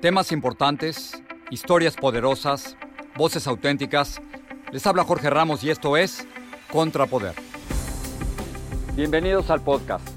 Temas importantes, historias poderosas, voces auténticas. Les habla Jorge Ramos y esto es Contrapoder. Bienvenidos al podcast.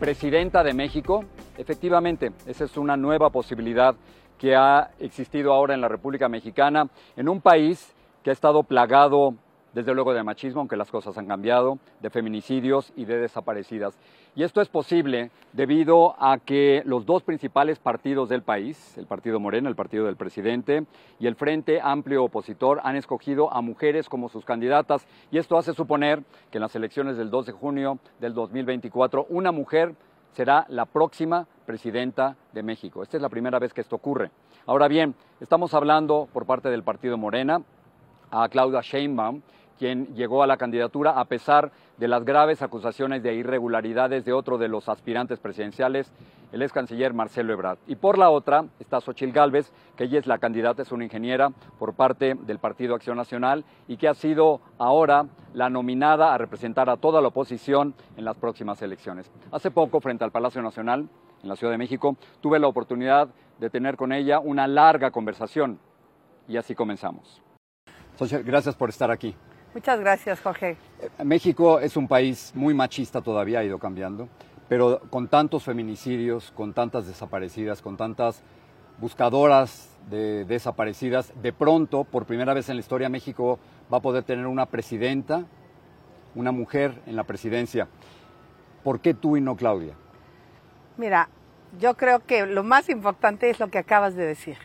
Presidenta de México, efectivamente, esa es una nueva posibilidad que ha existido ahora en la República Mexicana, en un país que ha estado plagado desde luego de machismo, aunque las cosas han cambiado, de feminicidios y de desaparecidas. Y esto es posible debido a que los dos principales partidos del país, el Partido Morena, el partido del presidente, y el Frente Amplio Opositor, han escogido a mujeres como sus candidatas. Y esto hace suponer que en las elecciones del 2 de junio del 2024, una mujer será la próxima presidenta de México. Esta es la primera vez que esto ocurre. Ahora bien, estamos hablando por parte del Partido Morena a Claudia Sheinbaum, quien llegó a la candidatura a pesar de las graves acusaciones de irregularidades de otro de los aspirantes presidenciales, el ex canciller Marcelo Ebrard. Y por la otra está Xochil Gálvez, que ella es la candidata, es una ingeniera por parte del Partido Acción Nacional y que ha sido ahora la nominada a representar a toda la oposición en las próximas elecciones. Hace poco, frente al Palacio Nacional, en la Ciudad de México, tuve la oportunidad de tener con ella una larga conversación y así comenzamos. Gracias por estar aquí. Muchas gracias, Jorge. México es un país muy machista todavía, ha ido cambiando, pero con tantos feminicidios, con tantas desaparecidas, con tantas buscadoras de desaparecidas, de pronto, por primera vez en la historia, México va a poder tener una presidenta, una mujer en la presidencia. ¿Por qué tú y no Claudia? Mira, yo creo que lo más importante es lo que acabas de decir.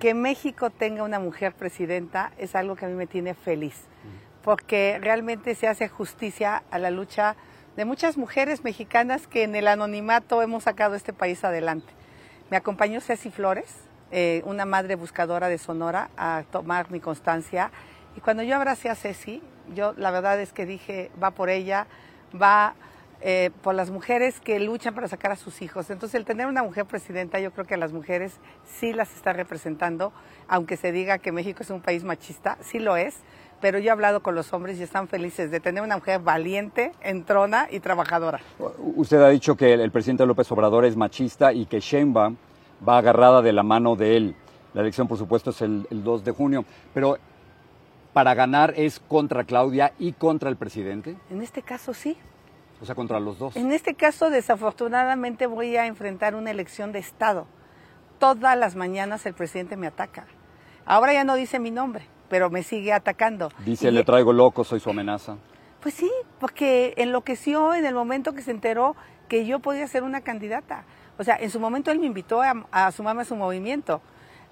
Que México tenga una mujer presidenta es algo que a mí me tiene feliz porque realmente se hace justicia a la lucha de muchas mujeres mexicanas que en el anonimato hemos sacado este país adelante. Me acompañó Ceci Flores, eh, una madre buscadora de Sonora, a tomar mi constancia. Y cuando yo abracé a Ceci, yo la verdad es que dije, va por ella, va eh, por las mujeres que luchan para sacar a sus hijos. Entonces, el tener una mujer presidenta, yo creo que a las mujeres sí las está representando, aunque se diga que México es un país machista, sí lo es, pero yo he hablado con los hombres y están felices de tener una mujer valiente, entrona y trabajadora. Usted ha dicho que el presidente López Obrador es machista y que Sheinbaum va agarrada de la mano de él. La elección, por supuesto, es el, 2 de junio, pero para ganar es contra Claudia y contra el presidente. En este caso sí. O sea, contra los dos. En este caso, desafortunadamente, voy a enfrentar una elección de Estado. Todas las mañanas el presidente me ataca. Ahora ya no dice mi nombre, pero me sigue atacando. Dice, le traigo loco, soy su amenaza. Pues sí, porque enloqueció en el momento que se enteró que yo podía ser una candidata. O sea, en su momento él me invitó a, sumarme a su movimiento.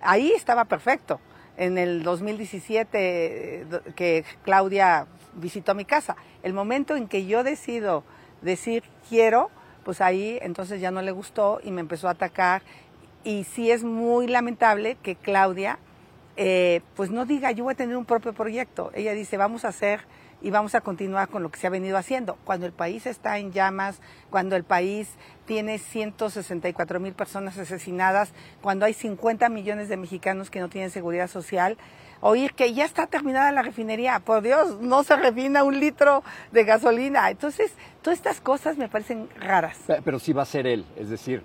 Ahí estaba perfecto. En el 2017 que Claudia visitó mi casa. El momento en que yo decido decir quiero, pues ahí entonces ya no le gustó y me empezó a atacar. Y sí es muy lamentable que Claudia eh, pues no diga, yo voy a tener un propio proyecto. Ella dice, vamos a hacer y vamos a continuar con lo que se ha venido haciendo. Cuando el país está en llamas, cuando el país tiene 164 mil personas asesinadas, cuando hay 50 millones de mexicanos que no tienen seguridad social, oír que ya está terminada la refinería, por Dios, no se refina un litro de gasolina. Entonces, todas estas cosas me parecen raras. Pero sí va a ser él, es decir,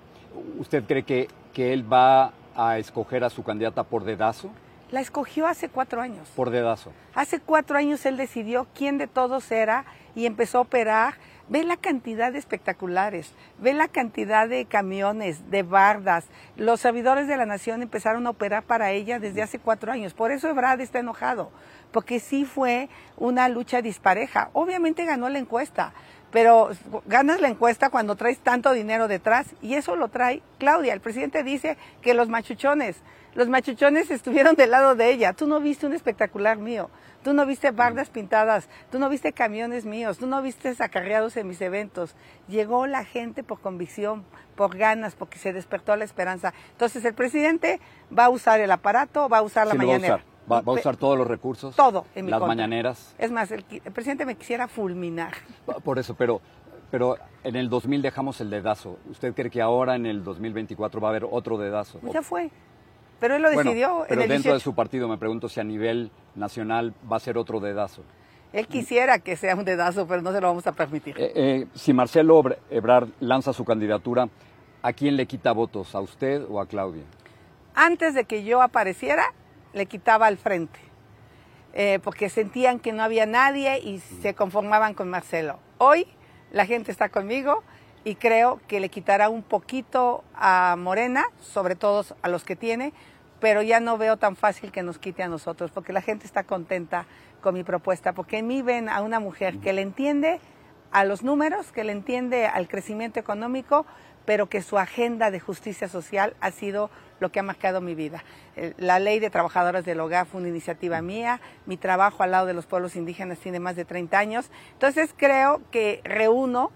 ¿usted cree que, que él va a escoger a su candidata por dedazo? La escogió hace cuatro años. Por dedazo. Hace cuatro años él decidió quién de todos era y empezó a operar. Ve la cantidad de espectaculares, ve la cantidad de camiones, de bardas. Los servidores de la nación empezaron a operar para ella desde hace cuatro años. Por eso Ebrard está enojado, porque sí fue una lucha dispareja. Obviamente ganó la encuesta, pero ganas la encuesta cuando traes tanto dinero detrás y eso lo trae Claudia. El presidente dice que los machuchones, los machuchones estuvieron del lado de ella. Tú no viste un espectacular mío, tú no viste bardas pintadas, tú no viste camiones míos, tú no viste acarreados en mis eventos. Llegó la gente por convicción, por ganas, porque se despertó la esperanza. Entonces el presidente va a usar el aparato, va a usar la mañanera. Va, a usar todos los recursos. Todo en mi Las mañaneras. Es más, el, presidente me quisiera fulminar. Por eso, pero, pero en el 2000 dejamos el dedazo. ¿Usted cree que ahora en el 2024 va a haber otro dedazo? ya fue. Pero él lo decidió. pero dentro de su partido me pregunto si a nivel nacional va a ser otro dedazo. Él quisiera que sea un dedazo, pero no se lo vamos a permitir. Eh, eh, si Marcelo Ebrard lanza su candidatura, ¿a quién le quita votos? ¿A usted o a Claudia? Antes de que yo apareciera, le quitaba al frente, eh, porque sentían que no había nadie y se conformaban con Marcelo. Hoy la gente está conmigo y creo que le quitará un poquito a Morena, sobre todo a los que tiene, pero ya no veo tan fácil que nos quite a nosotros, porque la gente está contenta con mi propuesta, porque en mí ven a una mujer que le entiende a los números, que le entiende al crecimiento económico, pero que su agenda de justicia social ha sido lo que ha marcado mi vida. Eh, la ley de trabajadoras del hogar fue una iniciativa mía, mi trabajo al lado de los pueblos indígenas tiene más de 30 años, entonces creo que reúno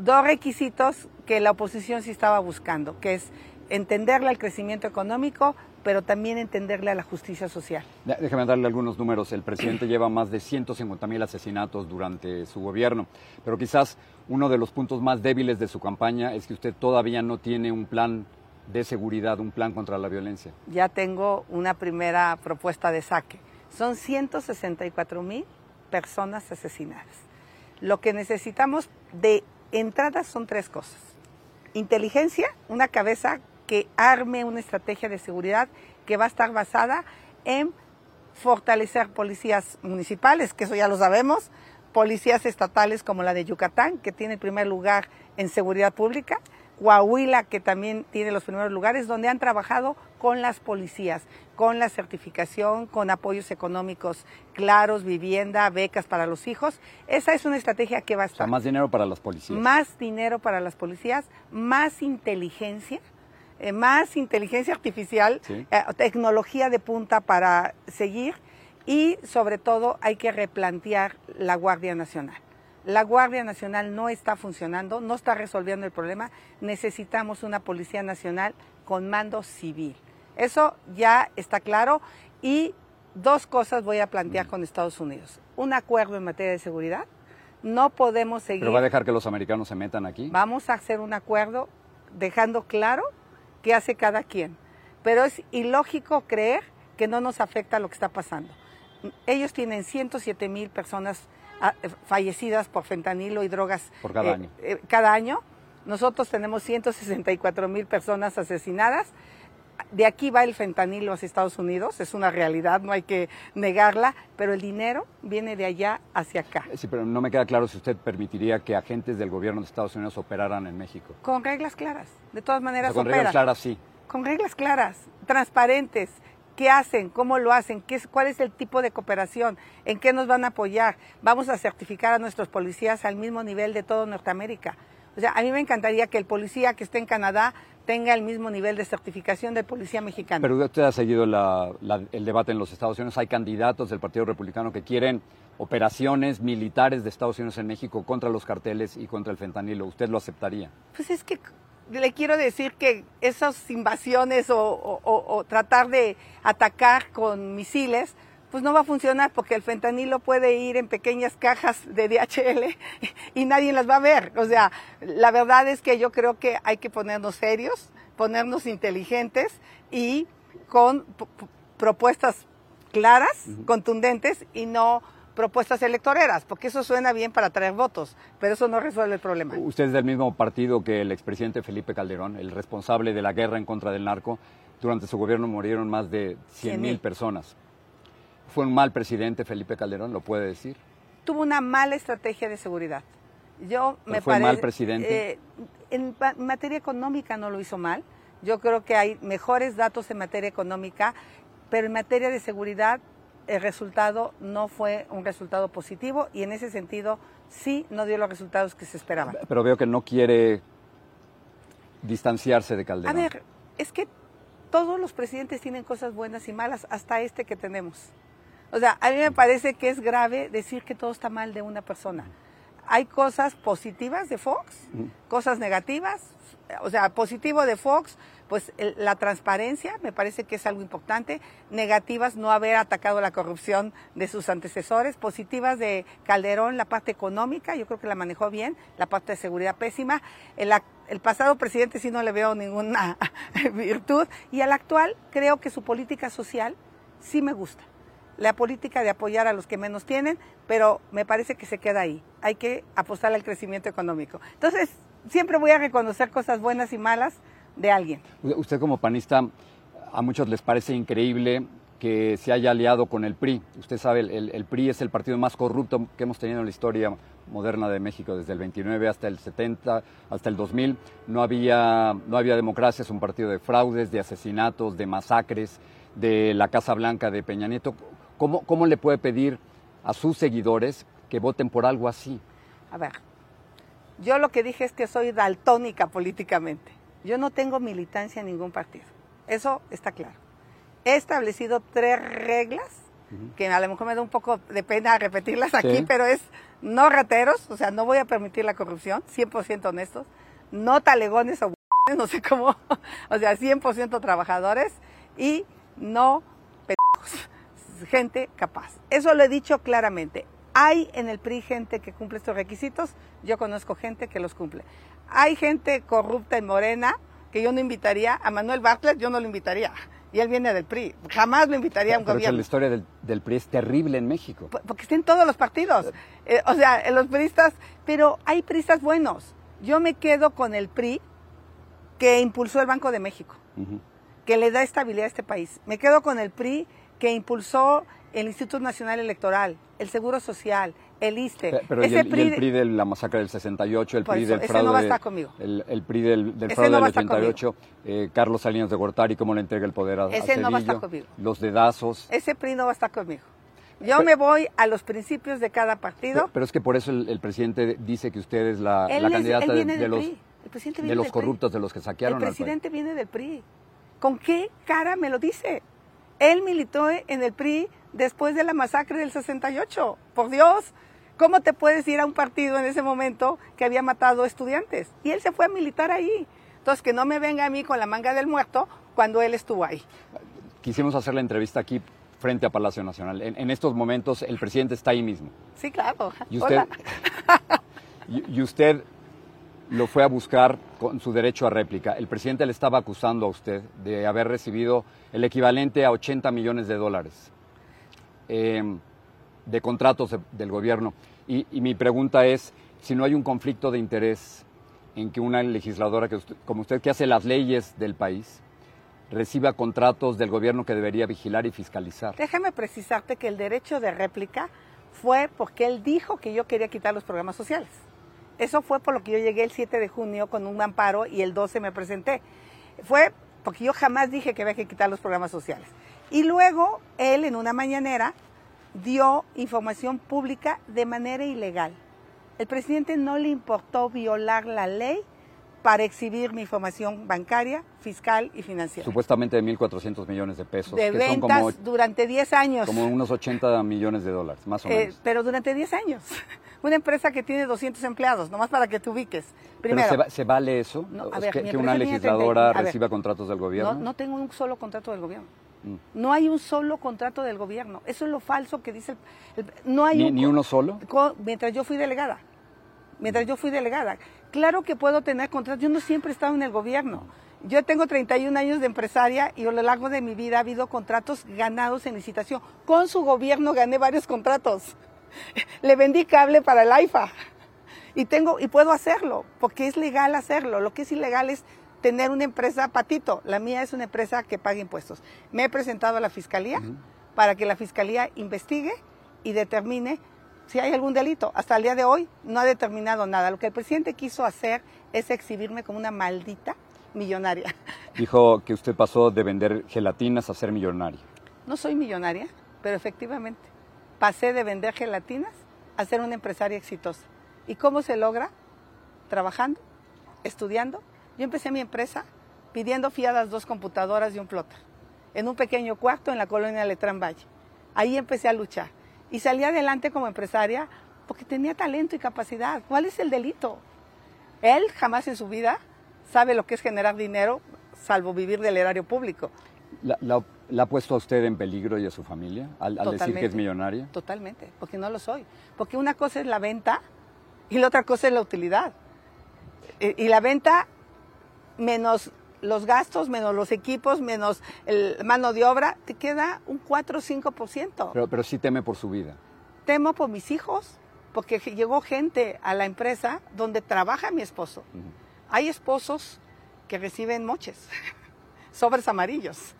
dos requisitos que la oposición sí estaba buscando, que es entenderle al crecimiento económico, pero también entenderle a la justicia social. Déjeme darle algunos números. El presidente lleva más de 150 mil asesinatos durante su gobierno, pero quizás uno de los puntos más débiles de su campaña es que usted todavía no tiene un plan de seguridad, un plan contra la violencia. Ya tengo una primera propuesta de saque. Son 164 mil personas asesinadas. Lo que necesitamos de entrada son tres cosas. Inteligencia, una cabeza que arme una estrategia de seguridad que va a estar basada en fortalecer policías municipales, que eso ya lo sabemos, policías estatales como la de Yucatán, que tiene el primer lugar en seguridad pública, Coahuila, que también tiene los primeros lugares, donde han trabajado con las policías, con la certificación, con apoyos económicos claros, vivienda, becas para los hijos. Esa es una estrategia que va a estar. más dinero para las policías. Más dinero para las policías, más inteligencia eh, más inteligencia artificial, eh, tecnología de punta para seguir y sobre todo hay que replantear la Guardia Nacional. La Guardia Nacional no está funcionando, no está resolviendo el problema. Necesitamos una Policía Nacional con mando civil. Eso ya está claro y dos cosas voy a plantear con Estados Unidos. Un acuerdo en materia de seguridad. No podemos seguir. ¿Pero va a dejar que los americanos se metan aquí? Vamos a hacer un acuerdo dejando claro qué hace cada quien. Pero es ilógico creer que no nos afecta lo que está pasando. Ellos tienen 107 mil personas ah, fallecidas por fentanilo y drogas por cada, eh, año. Eh, cada año. Nosotros tenemos 164 mil personas asesinadas. De aquí va el fentanilo hacia Estados Unidos, es una realidad, no hay que negarla, pero el dinero viene de allá hacia acá. Sí, pero no me queda claro si usted permitiría que agentes del gobierno de Estados Unidos operaran en México. Con reglas claras, de todas maneras. con reglas claras, sí. Con reglas claras, transparentes, qué hacen, cómo lo hacen, ¿Qué es, cuál es el tipo de cooperación, en qué nos van a apoyar. Vamos a certificar a nuestros policías al mismo nivel de todo Norteamérica. O sea, a mí me encantaría que el policía que esté en Canadá tenga el mismo nivel de certificación de policía mexicana. Pero usted ha seguido el debate en los Estados Unidos. Hay candidatos del Partido Republicano que quieren operaciones militares de Estados Unidos en México contra los carteles y contra el fentanilo. ¿Usted lo aceptaría? Pues es que le quiero decir que esas invasiones o tratar de atacar con misiles, pues no va a funcionar porque el fentanilo puede ir en pequeñas cajas de DHL y nadie las va a ver. O sea, la verdad es que yo creo que hay que ponernos serios, ponernos inteligentes y con propuestas claras, contundentes y no propuestas electoreras, porque eso suena bien para traer votos, pero eso no resuelve el problema. Usted es del mismo partido que el expresidente Felipe Calderón, el responsable de la guerra en contra del narco. Durante su gobierno murieron más de 100 mil personas. ¿Fue un mal presidente Felipe Calderón, lo puede decir? Tuvo una mala estrategia de seguridad. Yo me ¿Fue mal presidente? Eh, en materia económica no lo hizo mal. Yo creo que hay mejores datos en materia económica, pero en materia de seguridad el resultado no fue un resultado positivo y en ese sentido sí no dio los resultados que se esperaban. Pero veo que no quiere distanciarse de Calderón. A ver, es que todos los presidentes tienen cosas buenas y malas, hasta este que tenemos. O sea, a mí me parece que es grave decir que todo está mal de una persona. Hay cosas positivas de Fox, cosas negativas. O sea, positivo de Fox, pues la transparencia me parece que es algo importante. Negativas, no haber atacado la corrupción de sus antecesores. Positivas de Calderón, la parte económica, yo creo que la manejó bien. La parte de seguridad pésima. El, el pasado presidente sí no le veo ninguna virtud. Y al actual creo que su política social sí me gusta la política de apoyar a los que menos tienen, pero me parece que se queda ahí. Hay que apostar al crecimiento económico. Entonces, siempre voy a reconocer cosas buenas y malas de alguien. Usted como panista, a muchos les parece increíble que se haya aliado con el PRI. Usted sabe, el, PRI es el partido más corrupto que hemos tenido en la historia moderna de México, desde el 29 hasta el 70, hasta el 2000. No había, no había democracia, es un partido de fraudes, de asesinatos, de masacres, de la Casa Blanca de Peña Nieto. ¿Cómo, le puede pedir a sus seguidores que voten por algo así? A ver, yo lo que dije es que soy daltónica políticamente. Yo no tengo militancia en ningún partido. Eso está claro. He establecido tres reglas, que a lo mejor me da un poco de pena repetirlas aquí, pero es no rateros, o sea, no voy a permitir la corrupción, 100% honestos, no talegones o no sé cómo, o sea, 100% trabajadores y no gente capaz. Eso lo he dicho claramente. Hay en el PRI gente que cumple estos requisitos, yo conozco gente que los cumple. Hay gente corrupta en Morena que yo no invitaría, a Manuel Bartlett yo no lo invitaría, y él viene del PRI, jamás lo invitaría a un gobierno. la historia del, PRI es terrible en México. Porque está en todos los partidos, eh, o sea, en los PRIistas, pero hay PRIistas buenos. Yo me quedo con el PRI que impulsó el Banco de México, que le da estabilidad a este país. Me quedo con el PRI que impulsó el Instituto Nacional Electoral, el Seguro Social, el ISTE. Pero el, PRI de la masacre del 68, el PRI del fraude. no va a estar conmigo. El, PRI del, fraude del 88, eh, Carlos Salinas de Gortari, cómo le entrega el poder a, Ese no va a estar conmigo. Los dedazos. Ese PRI no va a estar conmigo. Yo me voy a los principios de cada partido. Pero, es que por eso el, presidente dice que usted es la, candidata de, los, de los corruptos, de los que saquearon El presidente viene del PRI. ¿Con qué cara me lo dice? Él militó en el PRI después de la masacre del 68. Por Dios, ¿cómo te puedes ir a un partido en ese momento que había matado estudiantes? Y él se fue a militar ahí. Entonces, que no me venga a mí con la manga del muerto cuando él estuvo ahí. Quisimos hacer la entrevista aquí frente a Palacio Nacional. En, estos momentos el presidente está ahí mismo. Sí, claro. Y usted, y usted lo fue a buscar con su derecho a réplica. El presidente le estaba acusando a usted de haber recibido el equivalente a 80 millones de dólares em, de contratos del gobierno. Y, mi pregunta es si no hay un conflicto de interés en que una legisladora que como usted, que hace las leyes del país, reciba contratos del gobierno que debería vigilar y fiscalizar. Déjame precisarte que el derecho de réplica fue porque él dijo que yo quería quitar los programas sociales. Eso fue por lo que yo llegué el 7 de junio con un amparo y el 12 me presenté. Fue porque yo jamás dije que había que quitar los programas sociales. Y luego él en una mañanera dio información pública de manera ilegal. El presidente no le importó violar la ley para exhibir mi información bancaria, fiscal y financiera. Supuestamente de 1.400 millones de pesos. De ventas durante 10 años. Como unos 80 millones de dólares, más o eh, menos. Pero durante 10 años. Una empresa que tiene 200 empleados, nomás para que te ubiques. Primero, ¿se, vale eso? que, una legisladora reciba contratos del gobierno? No, tengo un solo contrato del gobierno. Mm. No hay un solo contrato del gobierno. Eso es lo falso que dice el... no hay ¿Ni, uno solo? mientras yo fui delegada. Mientras yo fui delegada. Claro que puedo tener contratos. Yo no siempre he estado en el gobierno. Yo tengo 31 años de empresaria y a lo largo de mi vida ha habido contratos ganados en licitación. Con su gobierno gané varios contratos. le vendí cable para el AIFA y tengo y puedo hacerlo porque es legal hacerlo. Lo que es ilegal es tener una empresa patito. La mía es una empresa que paga impuestos. Me he presentado a la fiscalía para que la fiscalía investigue y determine si hay algún delito. Hasta el día de hoy no ha determinado nada. Lo que el presidente quiso hacer es exhibirme como una maldita millonaria. Dijo que usted pasó de vender gelatinas a ser millonaria. No soy millonaria, pero efectivamente pasé de vender gelatinas a ser una empresaria exitosa. ¿Y cómo se logra? Trabajando, estudiando. Yo empecé mi empresa pidiendo fiadas dos computadoras y un plotter en un pequeño cuarto en la colonia Letrán Valle. Ahí empecé a luchar y salí adelante como empresaria porque tenía talento y capacidad. ¿Cuál es el delito? Él jamás en su vida sabe lo que es generar dinero, salvo vivir del erario público. ¿La, ha puesto a usted en peligro y a su familia al, decir que es millonaria? Totalmente, porque no lo soy. Porque una cosa es la venta y la otra cosa es la utilidad. Y, y la venta menos los gastos, menos los equipos, menos el mano de obra, te queda un 4 o 5%. Pero, pero sí teme por su vida. Temo por mis hijos, porque llegó gente a la empresa donde trabaja mi esposo. Hay esposos que reciben moches, sobres amarillos.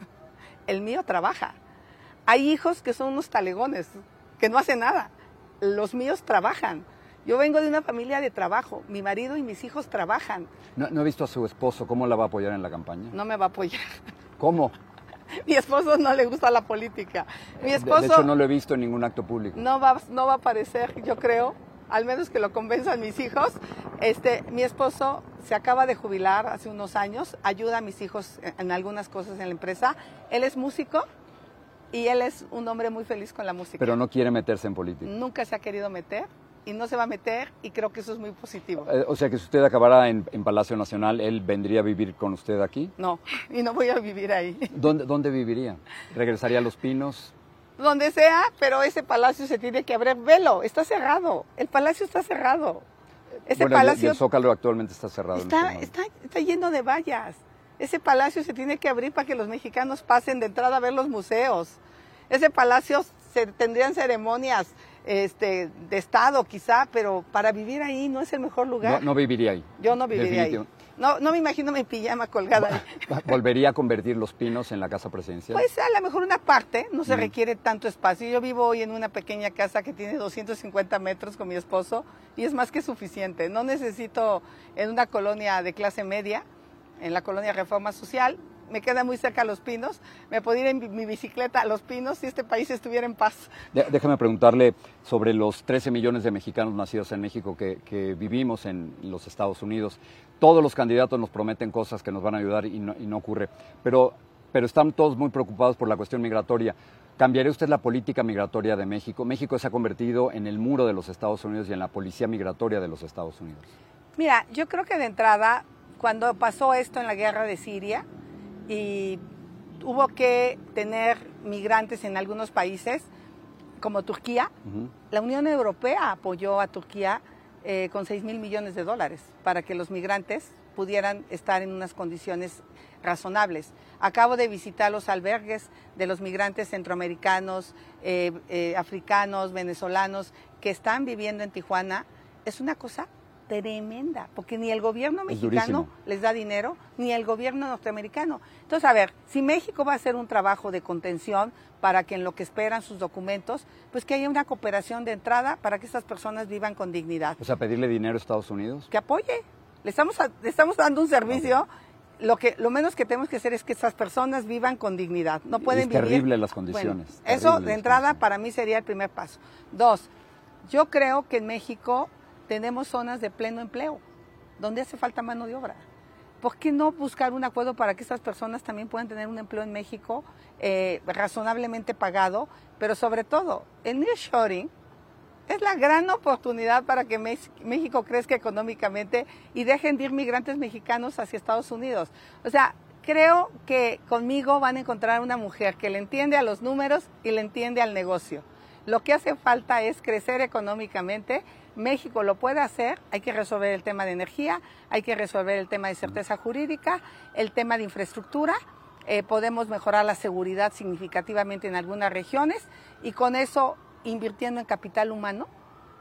El mío trabaja. Hay hijos que son unos talegones, que no hacen nada. Los míos trabajan. Yo vengo de una familia de trabajo. Mi marido y mis hijos trabajan. No, he visto a su esposo. ¿Cómo la va a apoyar en la campaña? No me va a apoyar. ¿Cómo? Mi esposo no le gusta la política. Mi esposo... De, hecho, no lo he visto en ningún acto público. No va, no va a aparecer, yo creo, al menos que lo convenzan mis hijos. Este, mi esposo se acaba de jubilar hace unos años, ayuda a mis hijos en algunas cosas en la empresa. Él es músico y él es un hombre muy feliz con la música. Pero no quiere meterse en política. Nunca se ha querido meter y no se va a meter y creo que eso es muy positivo. Eh, o sea que si usted acabara en, Palacio Nacional, ¿él vendría a vivir con usted aquí? No, y no voy a vivir ahí. ¿Dónde, dónde viviría? ¿Regresaría a Los Pinos? Donde sea, pero ese palacio se tiene que abrir. Velo, está cerrado. El palacio está cerrado. Ese palacio. El, Zócalo actualmente está cerrado. Está, está, está lleno de vallas. Ese palacio se tiene que abrir para que los mexicanos pasen de entrada a ver los museos. Ese palacio se tendrían ceremonias este, de Estado quizá, pero para vivir ahí no es el mejor lugar. No, viviría ahí. Yo no viviría ahí. No, no me imagino mi pijama colgada. ¿Volvería a convertir los pinos en la casa presidencial? Pues a lo mejor una parte, no se requiere tanto espacio. Yo vivo hoy en una pequeña casa que tiene 250 metros con mi esposo y es más que suficiente. No necesito en una colonia de clase media, en la colonia Reforma Social, me queda muy cerca a Los Pinos, me podría ir en mi bicicleta a Los Pinos si este país estuviera en paz. Déjame preguntarle sobre los 13 millones de mexicanos nacidos en México que, vivimos en los Estados Unidos. Todos los candidatos nos prometen cosas que nos van a ayudar y no, ocurre, pero, pero están todos muy preocupados por la cuestión migratoria. ¿Cambiaría usted la política migratoria de México? México se ha convertido en el muro de los Estados Unidos y en la policía migratoria de los Estados Unidos. Mira, yo creo que de entrada, cuando pasó esto en la guerra de Siria, y hubo que tener migrantes en algunos países, como Turquía. La Unión Europea apoyó a Turquía eh, con 6 mil millones de dólares para que los migrantes pudieran estar en unas condiciones razonables. Acabo de visitar los albergues de los migrantes centroamericanos, eh, eh, africanos, venezolanos que están viviendo en Tijuana. Es una cosa tremenda, porque ni el gobierno mexicano les da dinero, ni el gobierno norteamericano. Entonces, a ver, si México va a hacer un trabajo de contención para que en lo que esperan sus documentos, pues que haya una cooperación de entrada para que estas personas vivan con dignidad. O sea, pedirle dinero a Estados Unidos. Que apoye. Le estamos, le estamos dando un servicio. Lo, que, lo menos que tenemos que hacer es que esas personas vivan con dignidad. No pueden es vivir. terrible las condiciones. eso de entrada para mí sería el primer paso. Dos, yo creo que en México tenemos zonas de pleno empleo, donde hace falta mano de obra. ¿Por qué no buscar un acuerdo para que estas personas también puedan tener un empleo en México eh, razonablemente pagado? Pero sobre todo, el nearshoring es la gran oportunidad para que México crezca económicamente y dejen de ir migrantes mexicanos hacia Estados Unidos. O sea, creo que conmigo van a encontrar una mujer que le entiende a los números y le entiende al negocio. Lo que hace falta es crecer económicamente. México lo puede hacer, hay que resolver el tema de energía, hay que resolver el tema de certeza jurídica, el tema de infraestructura, eh, podemos mejorar la seguridad significativamente en algunas regiones y con eso, invirtiendo en capital humano,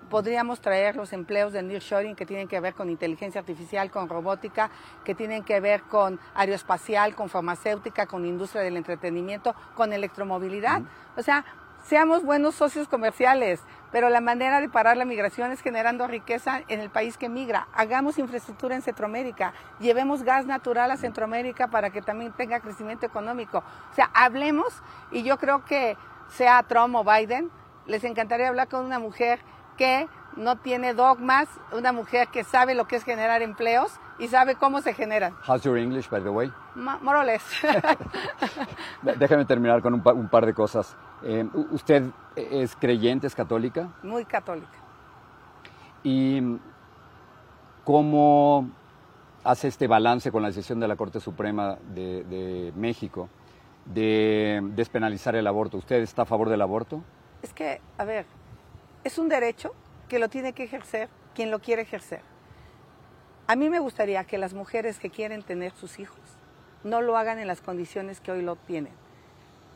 podríamos traer los empleos del nearshoring que tienen que ver con inteligencia artificial, con robótica, que tienen que ver con aeroespacial, con farmacéutica, con industria del entretenimiento, con electromovilidad. O sea, seamos buenos socios comerciales, pero la manera de parar la migración es generando riqueza en el país que migra. Hagamos infraestructura en Centroamérica, llevemos gas natural a Centroamérica para que también tenga crecimiento económico. O sea, hablemos y yo creo que sea Trump o Biden, les encantaría hablar con una mujer que no tiene dogmas, una mujer que sabe lo que es generar empleos y sabe cómo se generan. How's your English, by the way? Ma- More or less. Déjame terminar con un, pa- un par de cosas. Eh, ¿Usted es creyente, es católica? Muy católica. ¿Y cómo hace este balance con la decisión de la Corte Suprema de, de México de despenalizar el aborto? ¿Usted está a favor del aborto? Es que, a ver, es un derecho que lo tiene que ejercer quien lo quiere ejercer. A mí me gustaría que las mujeres que quieren tener sus hijos no lo hagan en las condiciones que hoy lo tienen.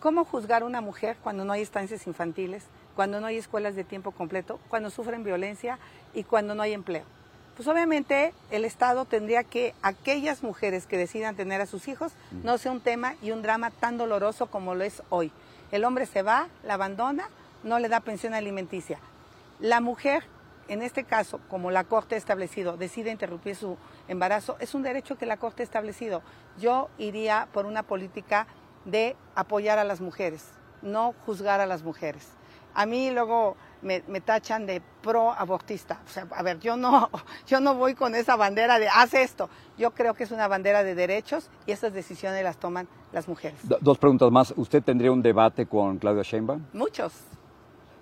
¿Cómo juzgar a una mujer cuando no hay estancias infantiles, cuando no hay escuelas de tiempo completo, cuando sufren violencia y cuando no hay empleo? Pues obviamente el Estado tendría que aquellas mujeres que decidan tener a sus hijos no sea un tema y un drama tan doloroso como lo es hoy. El hombre se va, la abandona, no le da pensión alimenticia. La mujer, en este caso, como la Corte ha establecido, decide interrumpir su embarazo, es un derecho que la Corte ha establecido. Yo iría por una política de apoyar a las mujeres, no juzgar a las mujeres. A mí luego me, me tachan de pro abortista. O sea, a ver, yo no, yo no voy con esa bandera de haz esto. Yo creo que es una bandera de derechos y esas decisiones las toman las mujeres. Do- dos preguntas más. ¿Usted tendría un debate con Claudia Sheinbaum? Muchos.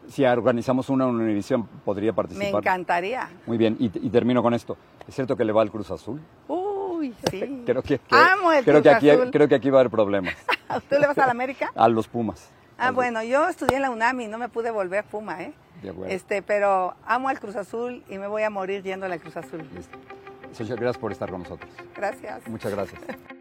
Si organizamos una en Univisión, ¿podría Me participar? encantaría. Muy bien, y, y termino con esto. ¿Es cierto que le va al Cruz Azul? Uy, sí. Creo que, que- Amo el creo que aquí, Azul. creo que aquí va a haber problemas. ¿Tú le vas a la América? A los Pumas. Ah, bueno, yo estudié en la UNAM y no me pude volver Puma, ¿eh? De acuerdo. Este, pero amo al Cruz Azul y me voy a morir yendo al Cruz Azul. Listo. Sergio, gracias por estar con nosotros. Gracias. Muchas gracias.